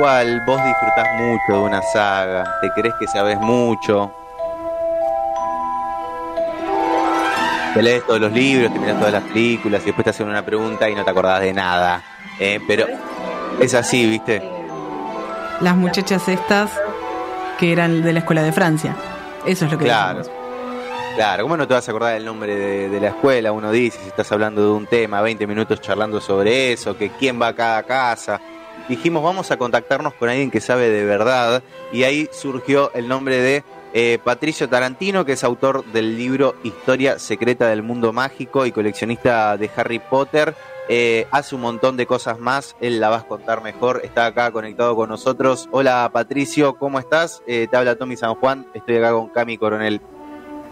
cual vos disfrutás mucho de una saga, te crees que sabes mucho, te lees todos los libros, te miras todas las películas y después te hacen una pregunta y no te acordás de nada. Eh, pero es así, ¿viste? Las muchachas estas que eran de la escuela de Francia. Eso es lo que Claro. Claro, ¿cómo no te vas a acordar del nombre de, de la escuela? Uno dice, si estás hablando de un tema, 20 minutos charlando sobre eso, que quién va a cada casa. Dijimos, vamos a contactarnos con alguien que sabe de verdad, y ahí surgió el nombre de eh, Patricio Tarantino, que es autor del libro Historia Secreta del Mundo Mágico y coleccionista de Harry Potter. Eh, hace un montón de cosas más, él la vas a contar mejor, está acá conectado con nosotros. Hola Patricio, ¿cómo estás? Eh, te habla Tommy San Juan, estoy acá con Cami Coronel.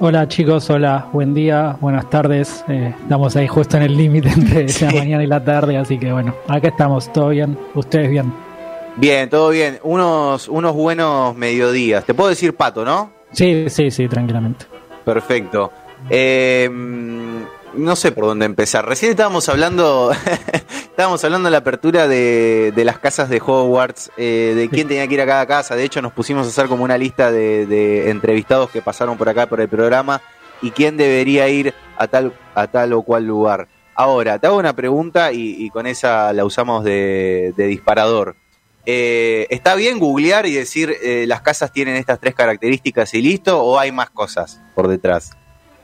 Hola chicos, hola, buen día, buenas tardes. Eh, estamos ahí justo en el límite entre Sí. la mañana y la tarde, así que bueno, acá estamos, todo bien, ustedes bien. Bien, todo bien. Unos, unos buenos mediodías. Te puedo decir pato, ¿no? Sí, sí, sí, tranquilamente. Perfecto. Eh, no sé por dónde empezar. Recién estábamos hablando, estábamos hablando de la apertura de, de las casas de Hogwarts, eh, de quién tenía que ir a cada casa. De hecho, nos pusimos a hacer como una lista de, de entrevistados que pasaron por acá por el programa y quién debería ir a tal, a tal o cual lugar. Ahora, te hago una pregunta y, y con esa la usamos de, de disparador. Eh, ¿Está bien googlear y decir eh, las casas tienen estas tres características y listo? ¿O hay más cosas por detrás?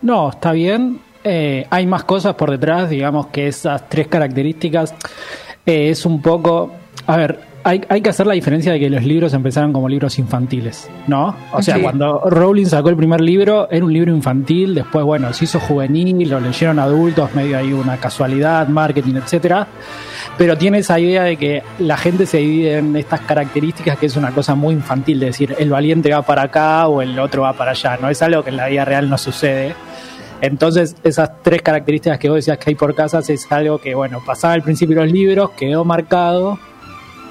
No, está bien. Eh, hay más cosas por detrás, digamos que esas tres características eh, es un poco... A ver, hay, hay que hacer la diferencia de que los libros empezaron como libros infantiles, ¿no? O sea, Sí. cuando Rowling sacó el primer libro, era un libro infantil, después, bueno, se hizo juvenil, lo leyeron adultos, medio ahí una casualidad, marketing, etcétera. Pero tiene esa idea de que la gente se divide en estas características, que es una cosa muy infantil, de decir, el valiente va para acá o el otro va para allá, ¿no? Es algo que en la vida real no sucede. Entonces, esas tres características que vos decías que hay por casas es algo que, bueno, pasaba al principio de los libros, quedó marcado,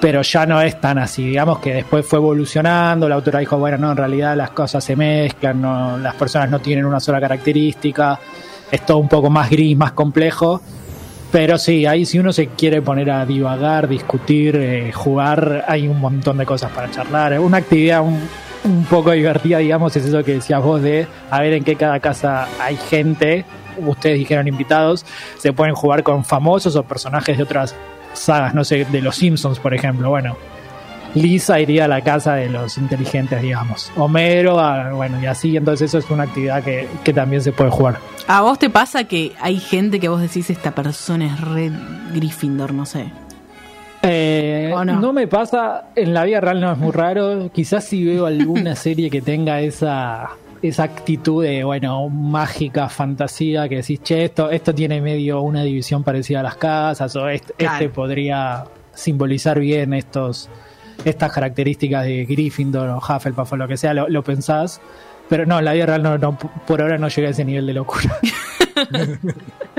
pero ya no es tan así. Digamos que después fue evolucionando, la autora dijo, bueno, no, en realidad las cosas se mezclan, no, las personas no tienen una sola característica, es todo un poco más gris, más complejo. Pero sí, ahí si uno se quiere poner a divagar, discutir, eh, jugar, hay un montón de cosas para charlar. Una actividad un, un poco divertida, digamos, es eso que decías vos de a ver en qué cada casa hay gente. Ustedes dijeron invitados, se pueden jugar con famosos o personajes de otras sagas, no sé, de los Simpsons, por ejemplo. Bueno, Lisa iría a la casa de los inteligentes, digamos. Homero, bueno, y así. Entonces, eso es una actividad que, que también se puede jugar. ¿A vos te pasa que hay gente que vos decís esta persona es re Gryffindor, no sé? Eh, ¿O no? no? me pasa, en la vida real no es muy raro. Quizás si veo alguna serie que tenga esa, esa actitud de, bueno, mágica, fantasía, que decís, che, esto, esto tiene medio una división parecida a las casas, o este, Claro. este podría simbolizar bien estos estas características de Gryffindor o Hufflepuff o lo que sea, lo, lo pensás. Pero no, en la vida real no, no, por ahora no llegué a ese nivel de locura.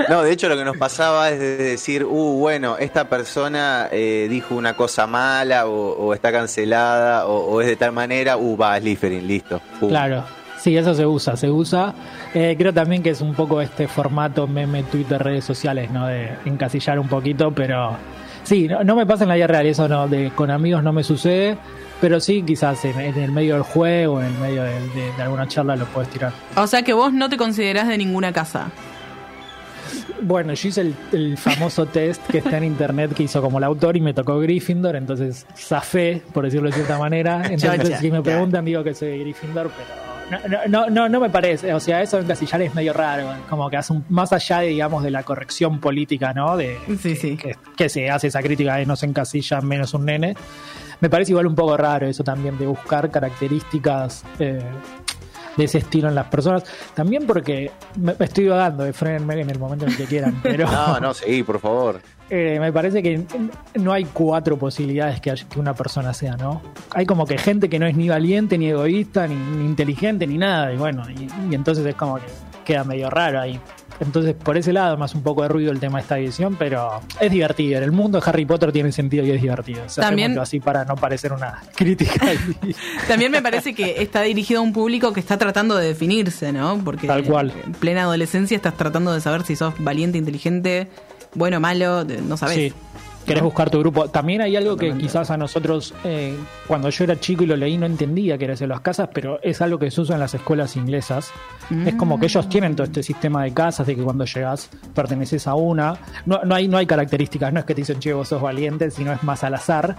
No, de hecho lo que nos pasaba es de decir, uh, bueno, esta persona eh, dijo una cosa mala o, o está cancelada o, o es de tal manera, uh, va, Slytherin, listo. Claro, sí, eso se usa, se usa. Eh, creo también que es un poco este formato meme, Twitter, redes sociales, ¿no? De encasillar un poquito, pero sí, no, no me pasa en la vida real, eso no, de, con amigos no me sucede, pero sí quizás en, en el medio del juego, en el medio de, de- de alguna charla lo puedes tirar. O sea que vos no te considerás de ninguna casa. Bueno, yo hice el, el famoso test que está en internet que hizo como el autor y me tocó Gryffindor, entonces zafé, por decirlo de cierta manera. Entonces, si me ya. preguntan, digo que soy de Gryffindor, pero no, no, no, no, me parece. O sea, eso en encasillar es medio raro, como que hace un- más allá, de, digamos, de la corrección política, ¿no? De, Sí, sí. que, que se hace esa crítica de no se encasilla menos un nene. Me parece igual un poco raro eso también de buscar características eh, de ese estilo en las personas. También porque me, me estoy vagando, frenenme en el momento en el que quieran, pero No, no, sí, por favor. eh, me parece que no hay cuatro posibilidades que, una persona sea, ¿no? Hay como que gente que no es ni valiente, ni egoísta, ni, ni inteligente, ni nada, y bueno, y, y entonces es como que queda medio raro ahí. Entonces, por ese lado, más un poco de ruido el tema de esta edición, pero es divertido. En el mundo de Harry Potter tiene sentido y es divertido. O sea, También- así para no parecer una crítica. y- También me parece que está dirigido a un público que está tratando de definirse, ¿no? Porque Tal cual. en plena adolescencia estás tratando de saber si sos valiente, inteligente, bueno, malo, de- no sabés. Sí. Querés buscar tu grupo. También hay algo que quizás a nosotros, eh, cuando yo era chico y lo leí, no entendía que era eso las casas, pero es algo que se usa en las escuelas inglesas. Es como que ellos tienen todo este sistema de casas, de que cuando llegas perteneces a una. No, no, hay, no hay características, no es que te dicen, che, vos sos valiente, sino es más al azar.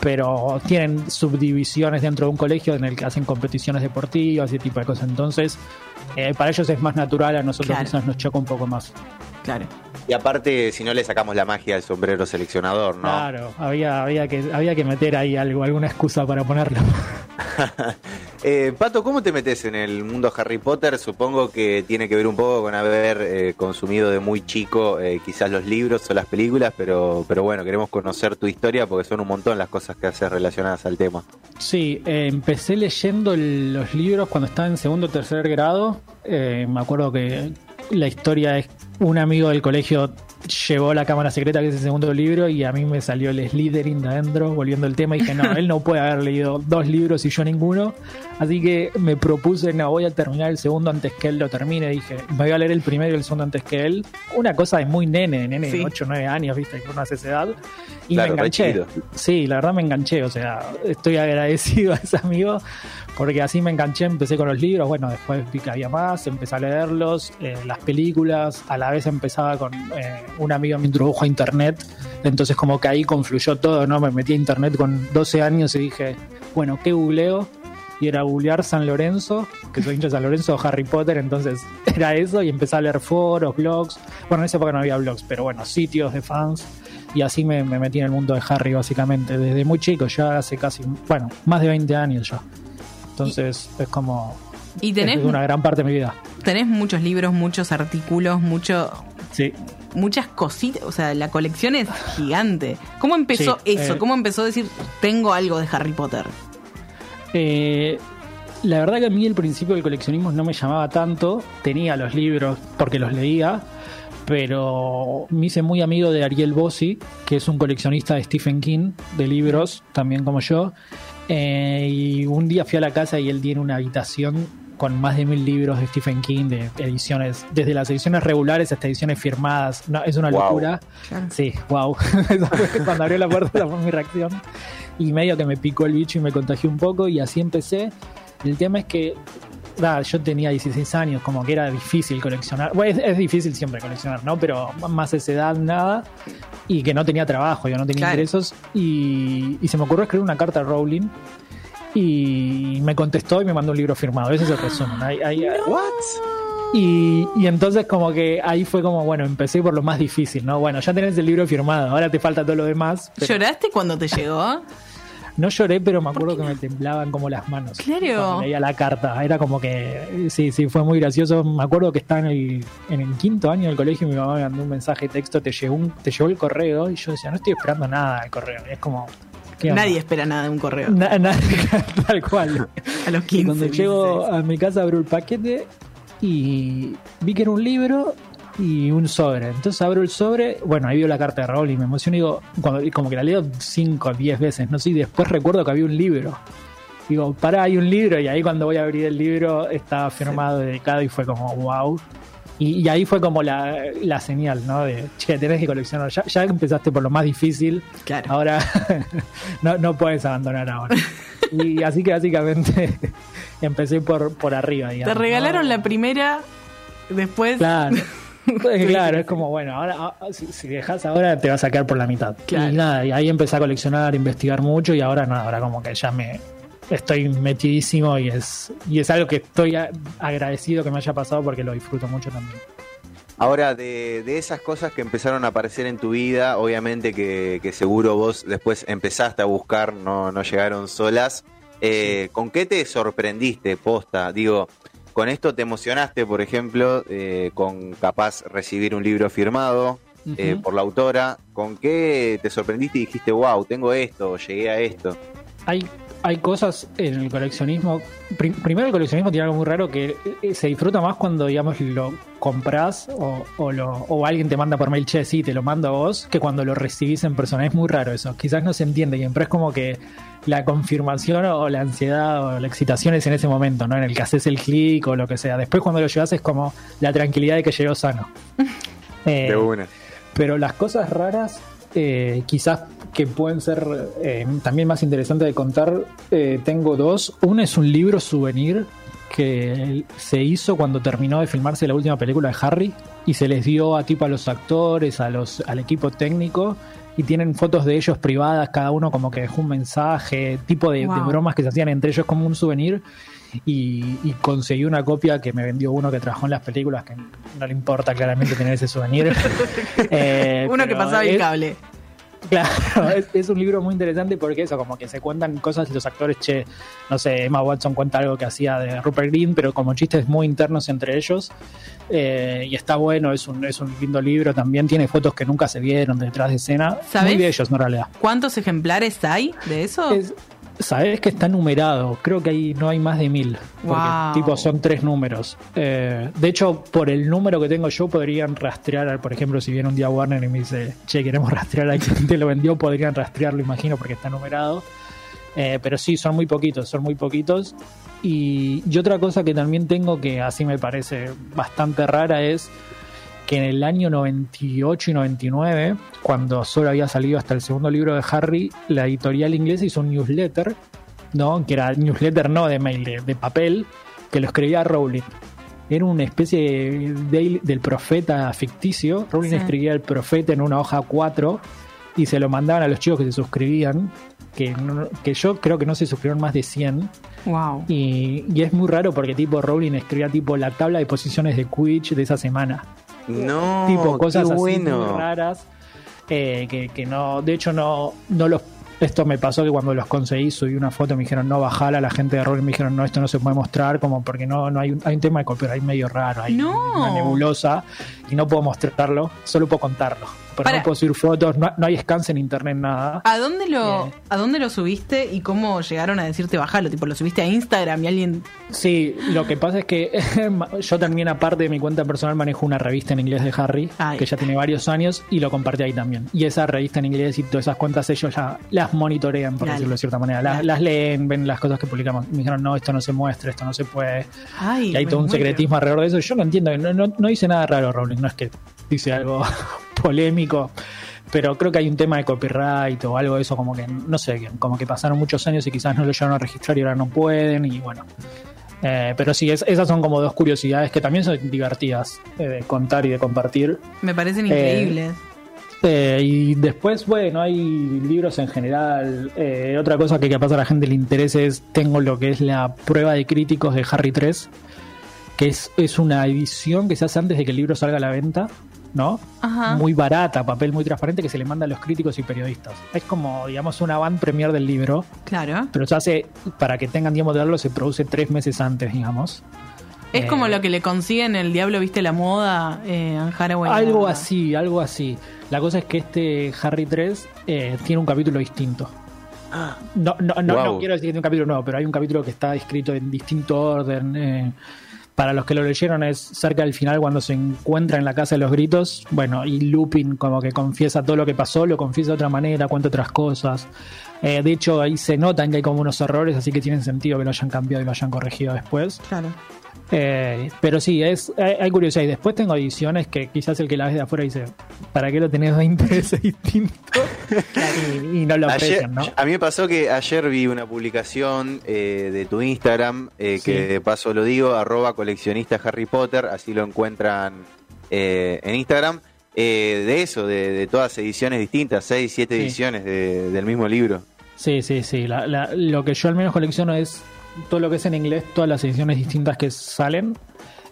Pero tienen subdivisiones dentro de un colegio en el que hacen competiciones deportivas y ese tipo de cosas. Entonces, eh, para ellos es más natural, a nosotros Claro. quizás nos choca un poco más. Claro. Y aparte, si no le sacamos la magia al sombrero seleccionador, ¿no? Claro, había, había, que, había que meter ahí algo, alguna excusa para ponerlo. Eh, Pato, ¿cómo te metes en el mundo Harry Potter? Supongo que tiene que ver un poco con haber eh, consumido de muy chico eh, quizás los libros o las películas, pero, pero bueno, queremos conocer tu historia porque son un montón las cosas que haces relacionadas al tema. Sí, eh, empecé leyendo los libros cuando estaba en segundo o tercer grado. Me acuerdo que la historia es un amigo del colegio llevó la cámara secreta, que es el segundo libro, y a mí me salió el Slytherin de adentro, volviendo al tema, y dije, no, él no puede haber leído dos libros y yo ninguno. Así que me propuse, no, voy a terminar el segundo antes que él lo termine. Dije, me voy a leer el primero y el segundo antes que él. Una cosa de muy nene, de nene Sí. de 8 o 9 años, viste, que uno hace esa edad. Y Claro, me enganché. Sí, la verdad me enganché, o sea, estoy agradecido a ese amigo porque así me enganché, empecé con los libros, bueno, después vi que había más, empecé a leerlos, eh, las películas, a la vez empezaba con eh, un amigo me introdujo a internet, entonces como que ahí confluyó todo, ¿no? Me metí a internet con 12 años y dije, bueno, ¿qué googleo? Y era googlear San Lorenzo, que soy hincha de San Lorenzo o Harry Potter, entonces era eso y empecé a leer foros, blogs, bueno, en esa época no había blogs, pero bueno, sitios de fans y así me, me metí en el mundo de Harry básicamente, desde muy chico, ya hace casi, bueno, más de 20 años ya. Entonces es como Y es tenés, una gran parte de mi vida. tenés muchos libros, muchos artículos, mucho, Sí. Muchas cositas. O sea, la colección es gigante. ¿Cómo empezó Sí, eso? eh, ¿Cómo empezó a decir, tengo algo de Harry Potter? Eh, la verdad que a mí el principio del coleccionismo no me llamaba tanto, tenía los libros porque los leía, pero me hice muy amigo de Ariel Bossi, que es un coleccionista de Stephen King, de libros, también como yo, eh, y un día fui a la casa y él tiene una habitación con más de mil libros de Stephen King, de ediciones, desde las ediciones regulares hasta ediciones firmadas, no, es una Wow. locura. Sí, wow. Cuando abrió la puerta, esa fue mi reacción. Y medio que me picó el bicho y me contagió un poco, y así empecé. El tema es que yo tenía 16 años, como que era difícil coleccionar. Bueno, es, es difícil siempre coleccionar, ¿no? Pero más esa edad, nada. Y que no tenía trabajo, yo no tenía Claro. ingresos. Y, y se me ocurrió escribir una carta a Rowling. Y me contestó y me mandó un libro firmado. Ese es el resumen. Ahí- ahí- y, y entonces como que ahí fue como, bueno, empecé por lo más difícil, ¿no? Bueno, ya tenés el libro firmado, ahora te falta todo lo demás. pero- ¿Lloraste cuando te llegó? no lloré, pero me acuerdo que me temblaban como las manos. Claro. Leía la carta. Era como que, sí, sí, fue muy gracioso. Me acuerdo que estaba en el, en el quinto año del colegio y mi mamá me mandó un mensaje de texto, te llegó, un- te llegó el correo. Y yo decía, no estoy esperando nada del correo. Y es como, Nadie espera nada de un correo. Na- na- tal cual. A los Y 15. cuando llego 16. a mi casa abro el paquete y vi que era un libro y un sobre. Entonces abro el sobre, bueno, ahí veo la carta de Raúl y me emociono y digo, cuando, y como que la leo 5 o 10 veces, no sé, y después recuerdo que había un libro. Digo, pará, hay un libro y ahí cuando voy a abrir el libro estaba firmado, dedicado y fue como, wow. Y, y ahí fue como la, la señal, ¿no? De, che, tenés que coleccionar. Ya, ya empezaste por lo más difícil, Claro. Ahora no, no puedes abandonar ahora. Y así que básicamente empecé por, por arriba. Te digamos, regalaron ¿no? la primera, después. Claro. Claro, es como, bueno, ahora ah, si, si dejas ahora te vas a quedar por la mitad. Claro. Y nada, y ahí empecé a coleccionar, a investigar mucho y ahora nada, ahora como que ya me estoy metidísimo y es y es algo que estoy a- agradecido que me haya pasado porque lo disfruto mucho también. Ahora, de, de esas cosas que empezaron a aparecer en tu vida, obviamente que, que seguro vos después empezaste a buscar, no, no llegaron solas. Eh, ¿Con qué te sorprendiste, posta? Digo, con esto te emocionaste, por ejemplo, eh, con capaz recibir un libro firmado eh, por la autora. ¿Con qué te sorprendiste y dijiste, wow, tengo esto, llegué a esto? hay, hay cosas en el coleccionismo. Pri- primero, el coleccionismo tiene algo muy raro que eh, se disfruta más cuando, digamos, lo compras o, o, lo, o alguien te manda por mail, che, sí, te lo mando a vos, que cuando lo recibís en persona. Es muy raro eso. Quizás no se entiende bien, pero es como que la confirmación o la ansiedad o la excitación es en ese momento, ¿no? En el que haces el clic o lo que sea. Después, cuando lo llevas, es como la tranquilidad de que llegó sano. Eh, De una. pero las cosas raras, eh, quizás que pueden ser eh, también más interesantes de contar, eh, tengo dos. Uno es un libro souvenir que se hizo cuando terminó de filmarse la última película de Harry y se les dio a tipo a los actores, a los, al equipo técnico y tienen fotos de ellos privadas, cada uno como que dejó un mensaje, tipo de, bromas que se hacían entre ellos como un souvenir. Y, y conseguí una copia que me vendió uno que trabajó en las películas, que no le importa claramente tener ese souvenir. Eh, Uno que pasaba el cable. Claro, es, es un libro muy interesante porque eso, como que se cuentan cosas y los actores, che, no sé, Emma Watson cuenta algo que hacía de Rupert Green, pero como chistes muy internos entre ellos. Eh, y está bueno, es un, es un lindo libro también. Tiene fotos que nunca se vieron detrás de escena. ¿Sabés? Muy de ellos, no, en realidad. ¿Cuántos ejemplares hay de eso? Es- Sabes que está numerado, creo que ahí no hay más de mil. Porque Wow. tipo son tres números. Eh, de hecho, por el número que tengo yo, podrían rastrear, por ejemplo, si viene un día Warner y me dice, che, queremos rastrear a quien te lo vendió, podrían rastrearlo, imagino, porque está numerado. Eh, pero sí, son muy poquitos, son muy poquitos. Y, y otra cosa que también tengo que así me parece bastante rara es que en el año 98 y 99, cuando solo había salido hasta el segundo libro de Harry, la editorial inglesa hizo un newsletter, ¿no? Que era newsletter no de mail, de, de papel, que lo escribía Rowling. Era una especie de- del profeta ficticio. Rowling Sí. escribía el profeta en una hoja 4 y se lo mandaban a los chicos que se suscribían, que, no- que yo creo que no se suscribieron más de 100. Wow. Y, y es muy raro porque tipo Rowling escribía tipo la tabla de posiciones de Quidditch de esa semana No, tipo cosas qué así bueno. raras eh, que, que no de hecho no no los esto me pasó que cuando los conseguí subí una foto me dijeron no bajala la gente de Rowling me dijeron no esto no se puede mostrar como porque no no hay un, hay un tema de copyright medio raro hay No. una nebulosa y no puedo mostrarlo solo puedo contarlo pero Para. no puedo subir fotos no, no hay scans en internet nada ¿A dónde lo a dónde lo subiste y cómo llegaron a decirte bajalo? Tipo, lo subiste a Instagram y alguien Sí, lo que pasa es que yo también, aparte de mi cuenta personal, manejo una revista en inglés de Harry, Ay. que ya tiene varios años, y lo compartí ahí también. Y esa revista en inglés y todas esas cuentas ellos ya las monitorean, por Dale. decirlo de cierta manera. Las, leen, ven las cosas que publicamos. Me dijeron, no, esto no se muestra, esto no se puede. Ay, Y hay todo un secretismo alrededor de eso. Yo no entiendo, no, no, no dice nada raro Rowling, no es que dice algo polémico. Pero creo que hay un tema de copyright o algo de eso, como que, no sé, como que pasaron muchos años y quizás no lo llegaron a registrar y ahora no pueden, y bueno. Eh, pero sí, es- esas son como dos curiosidades que también son divertidas eh, de contar y de compartir. Me parecen increíbles. Eh, y después, bueno, hay libros en general. Otra cosa que capaz a la gente le interese es, tengo lo que es la prueba de críticos de Harry 3, que es, es una edición que se hace antes de que el libro salga a la venta, ¿no? Ajá. Muy barata, papel muy transparente que se le manda a los críticos y periodistas. Es como, digamos, una van premier del libro, Claro. pero se hace, para que tengan tiempo de verlo, se produce tres meses antes, digamos. Es Eh, como lo que le consiguen el diablo viste la moda eh, Anne Hathaway. Algo así, algo así. La cosa es que este Harry 3 eh, tiene un capítulo distinto. No, no, no, Wow. no quiero decir que tiene un capítulo nuevo, pero hay un capítulo que está escrito en distinto orden. eh, para los que lo leyeron es cerca del final cuando se encuentra en la casa de los gritos. Bueno, y Lupin como que confiesa todo lo que pasó, lo confiesa de otra manera, cuenta otras cosas. Eh, de hecho, ahí se notan que hay como unos errores, así que tienen sentido que lo hayan cambiado y lo hayan corregido después. Claro. Eh, pero sí, es, hay, hay curiosidad. Y después tengo ediciones que quizás el que la ves de afuera dice, ¿para qué lo tenés 20 veces distinto? y, y no lo Ayer, aprecian, ¿no? A mí me pasó que ayer vi una publicación eh, de tu Instagram, eh, que Sí. de paso lo digo, arroba coleccionista Harry Potter, así lo encuentran eh, en Instagram, de eso, de, de todas ediciones distintas, seis, siete Sí. ediciones de- del mismo libro. Sí, sí, sí. La- la- lo que yo al menos colecciono es todo lo que es en inglés, todas las ediciones distintas que salen.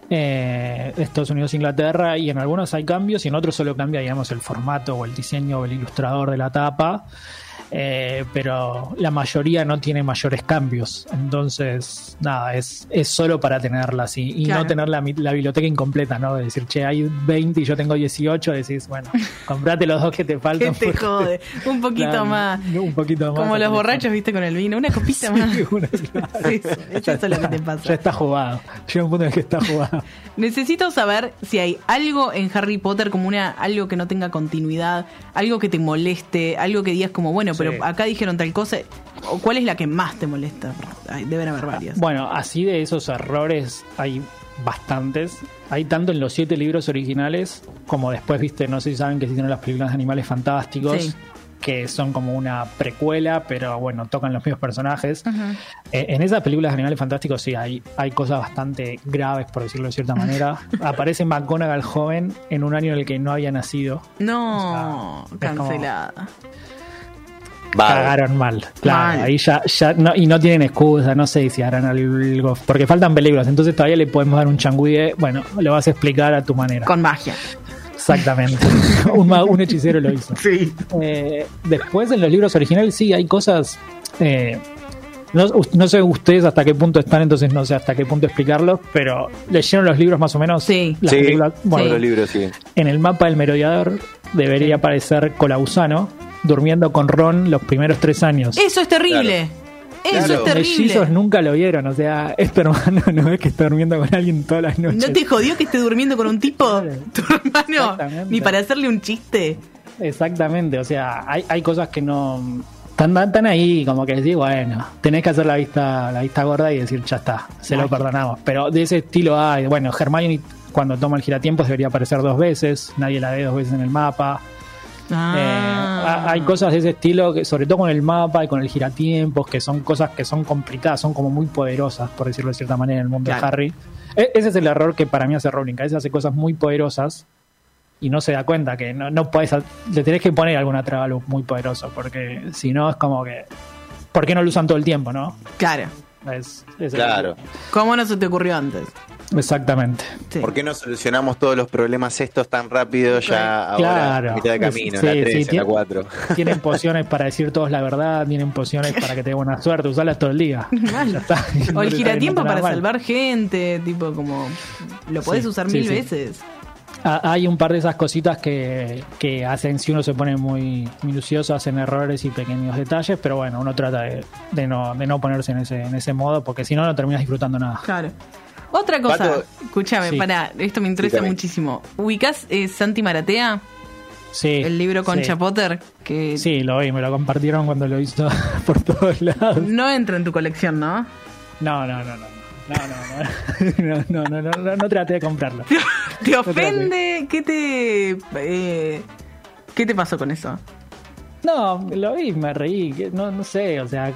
Eh, Estados Unidos Inglaterra y en algunos hay cambios y en otros solo cambia digamos el formato o el diseño o el ilustrador de la tapa Eh, pero la mayoría no tiene mayores cambios entonces nada es, es solo para tenerla así y Claro. no tener la, la biblioteca incompleta no de decir che hay 20 y yo tengo 18 decís bueno comprate los dos que te ¿Qué faltan te porque- jode? Un poquito Claro, más. un poquito más Como los borrachos, viste, con el vino. Una copita más. Una- claro. Sí, eso es lo que te pasa. Ya está jugado. Llega un punto en el que está jugado. Necesito saber si hay algo en Harry Potter como una algo que no tenga continuidad, algo que te moleste, algo que digas como, bueno, pero Sí. acá dijeron tal cosa, o cuál es la que más te molesta. Deben haber varias. Bueno, así de esos errores hay bastantes. Hay tanto en los siete libros originales como después, viste, no sé si saben que existen las películas de animales fantásticos. Sí. que son como una precuela, pero bueno, tocan los mismos personajes. Eh, en esas películas de animales fantásticos sí hay, hay cosas bastante graves, por decirlo de cierta manera. Aparece McGonagall joven en un año en el que no había nacido. No, O sea, es como- cancelada. Va, Cagaron mal. Claro, Mal. ahí ya, ya no, y no tienen excusa, no sé si harán algo, porque faltan películas, entonces todavía le podemos dar un changüí de, bueno, lo vas a explicar a tu manera. Con magia. Exactamente. un, hechicero lo hizo. Sí. Eh, después en los libros originales sí hay cosas. eh, no, no sé ustedes hasta qué punto están, entonces no sé hasta qué punto explicarlos, pero leyeron los libros más o menos. Sí. Las Sí. películas. Bueno, los libros, sí. en el mapa del merodeador debería aparecer Colausano durmiendo con Ron los primeros tres años. Eso es terrible. Eso Claro. es Los mellizos terrible. nunca lo vieron, o sea, este hermano no es que está durmiendo con alguien todas las noches. ¿No te jodió que esté durmiendo con un tipo? Tu hermano. Ni para hacerle un chiste. Exactamente, o sea, hay, hay cosas que no están, están ahí, como que decís, bueno, tenés que hacer la vista, la vista gorda y decir, ya está, se lo perdonamos. Pero de ese estilo hay, bueno, Hermione cuando toma el giratiempos debería aparecer dos veces, nadie la ve dos veces en el mapa. Ah. Eh, ha- hay cosas de ese estilo, que, sobre todo con el mapa y con el giratiempos, que son cosas que son complicadas, son como muy poderosas, por decirlo de cierta manera, en el mundo Claro. de Harry. E- ese es el error que para mí hace Rowling, que a veces hace cosas muy poderosas y no se da cuenta que no, no podés, le tenés que poner alguna traba muy poderoso, porque si no es como que... ¿Por qué no lo usan todo el tiempo, no? Claro. Es, es el- Claro. ¿Cómo no se te ocurrió antes? Exactamente. Sí. ¿Por qué no solucionamos todos los problemas estos tan rápido ya ahora, Claro. a mitad de camino, Sí, en la 3, sí, en la tiene- 4? Tienen pociones para decir todos la verdad, tienen pociones para que te dé buena suerte, usarlas todo el día. Ya está. O el giratiempo para mal. salvar gente, tipo como... Lo podés Sí, usar sí, mil sí. veces. Ah, Hay un par de esas cositas que, que hacen si uno se pone muy minucioso, hacen errores y pequeños detalles, pero bueno, uno trata de, de no, de no ponerse en ese, en ese modo, porque si no, no terminas disfrutando nada. Claro. Otra cosa, escúchame, Sí. para, esto me interesa Dígame. muchísimo. ¿Ubicás eh, Santi Maratea? Sí, El libro con sí. Chapotter, que Sí, lo vi, me lo compartieron cuando lo hizo por todos lados. no entra en tu colección, ¿no? No, no, no, no. No, no, no, no, no, no, no, no traté de comprarlo. ¿Te ofende? ¿Qué te... eh, ¿Qué te pasó con eso? No, lo vi, me reí, no, no sé, o sea,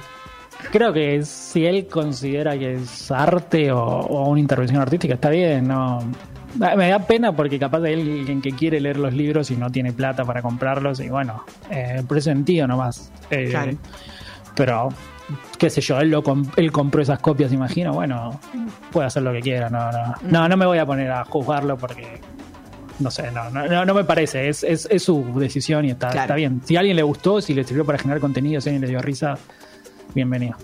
creo que si él considera que es arte o, o una intervención artística, está bien, no. Me da pena porque capaz alguien que quiere leer los libros y no tiene plata para comprarlos y bueno, eh, por ese sentido nomás. Eh, Claro. Pero, qué sé yo, él, lo com- él compró esas copias, imagino, bueno, puede hacer lo que quiera, no, no, no, no me voy a poner a juzgarlo porque no sé, no, no, no, no me parece, es, es, es su decisión y está, Claro. está bien. Si a alguien le gustó, si le sirvió para generar contenido, si a alguien le dio risa, bienvenido.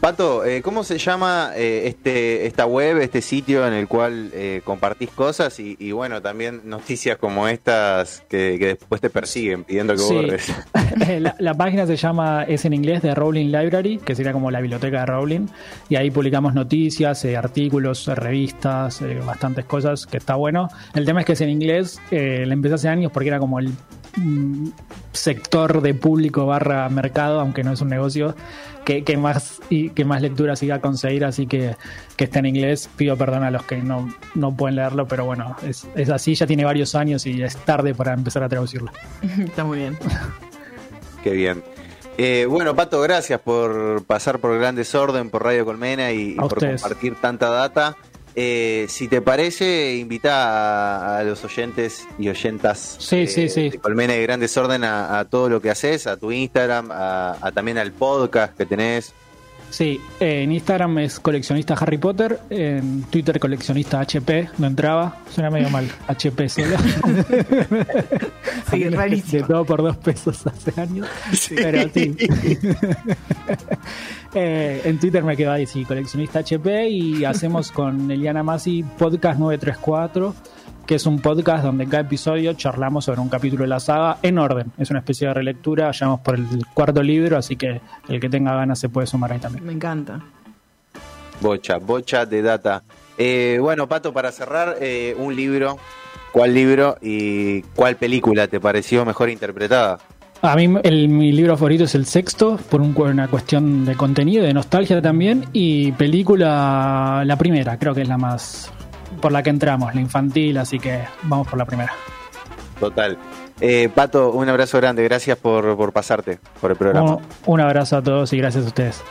Pato, eh, ¿cómo se llama eh, este esta web, este sitio en el cual eh, compartís cosas y, y, bueno, también noticias como estas que, que después te persiguen pidiendo que Sí. borres? la, la página se llama, es en inglés, de Rowling Library, que sería como la biblioteca de Rowling, y ahí publicamos noticias, eh, artículos, eh, revistas, eh, bastantes cosas, que está bueno. El tema es que es en inglés, eh, la empecé hace años porque era como el sector de público barra mercado, aunque no es un negocio, que, que más y que más lecturas iba a conseguir, así que, que está en inglés. Pido perdón a los que no, no pueden leerlo, pero bueno, es, es así, ya tiene varios años y es tarde para empezar a traducirlo. Está muy bien. Qué bien. Eh, bueno, Pato, gracias por pasar por Gran Desorden, por Radio Colmena y, por ustedes. compartir tanta data. Eh, si te parece, invita a, a los oyentes y oyentas Sí, eh, sí, sí. de Colmena y Gran Desorden a, a todo lo que haces, a tu Instagram, a, a también al podcast que tenés. Sí, eh, en Instagram es coleccionista Harry Potter, en Twitter coleccionista HP, no entraba, suena medio mal, HP solo. Sí, De rarísimo. todo por dos pesos hace años, pero sí. Eh, en Twitter me quedo ahí, sí, coleccionista HP y hacemos con Eliana Masi Podcast 934, que es un podcast donde en cada episodio charlamos sobre un capítulo de la saga en orden. Es una especie de relectura, ya vamos por el cuarto libro, así que el que tenga ganas se puede sumar ahí también. Me encanta. Bocha, bocha de data. Eh, bueno, Pato, para cerrar, eh, un libro. ¿Cuál libro y cuál película te pareció mejor interpretada? A mí el, mi libro favorito es el sexto, por un- una cuestión de contenido, de nostalgia también, y película la primera, creo que es la más por la que entramos, la infantil, así que vamos por la primera. Total. Eh, Pato, un abrazo grande, gracias por, por pasarte por el programa. Un, un abrazo a todos y gracias a ustedes.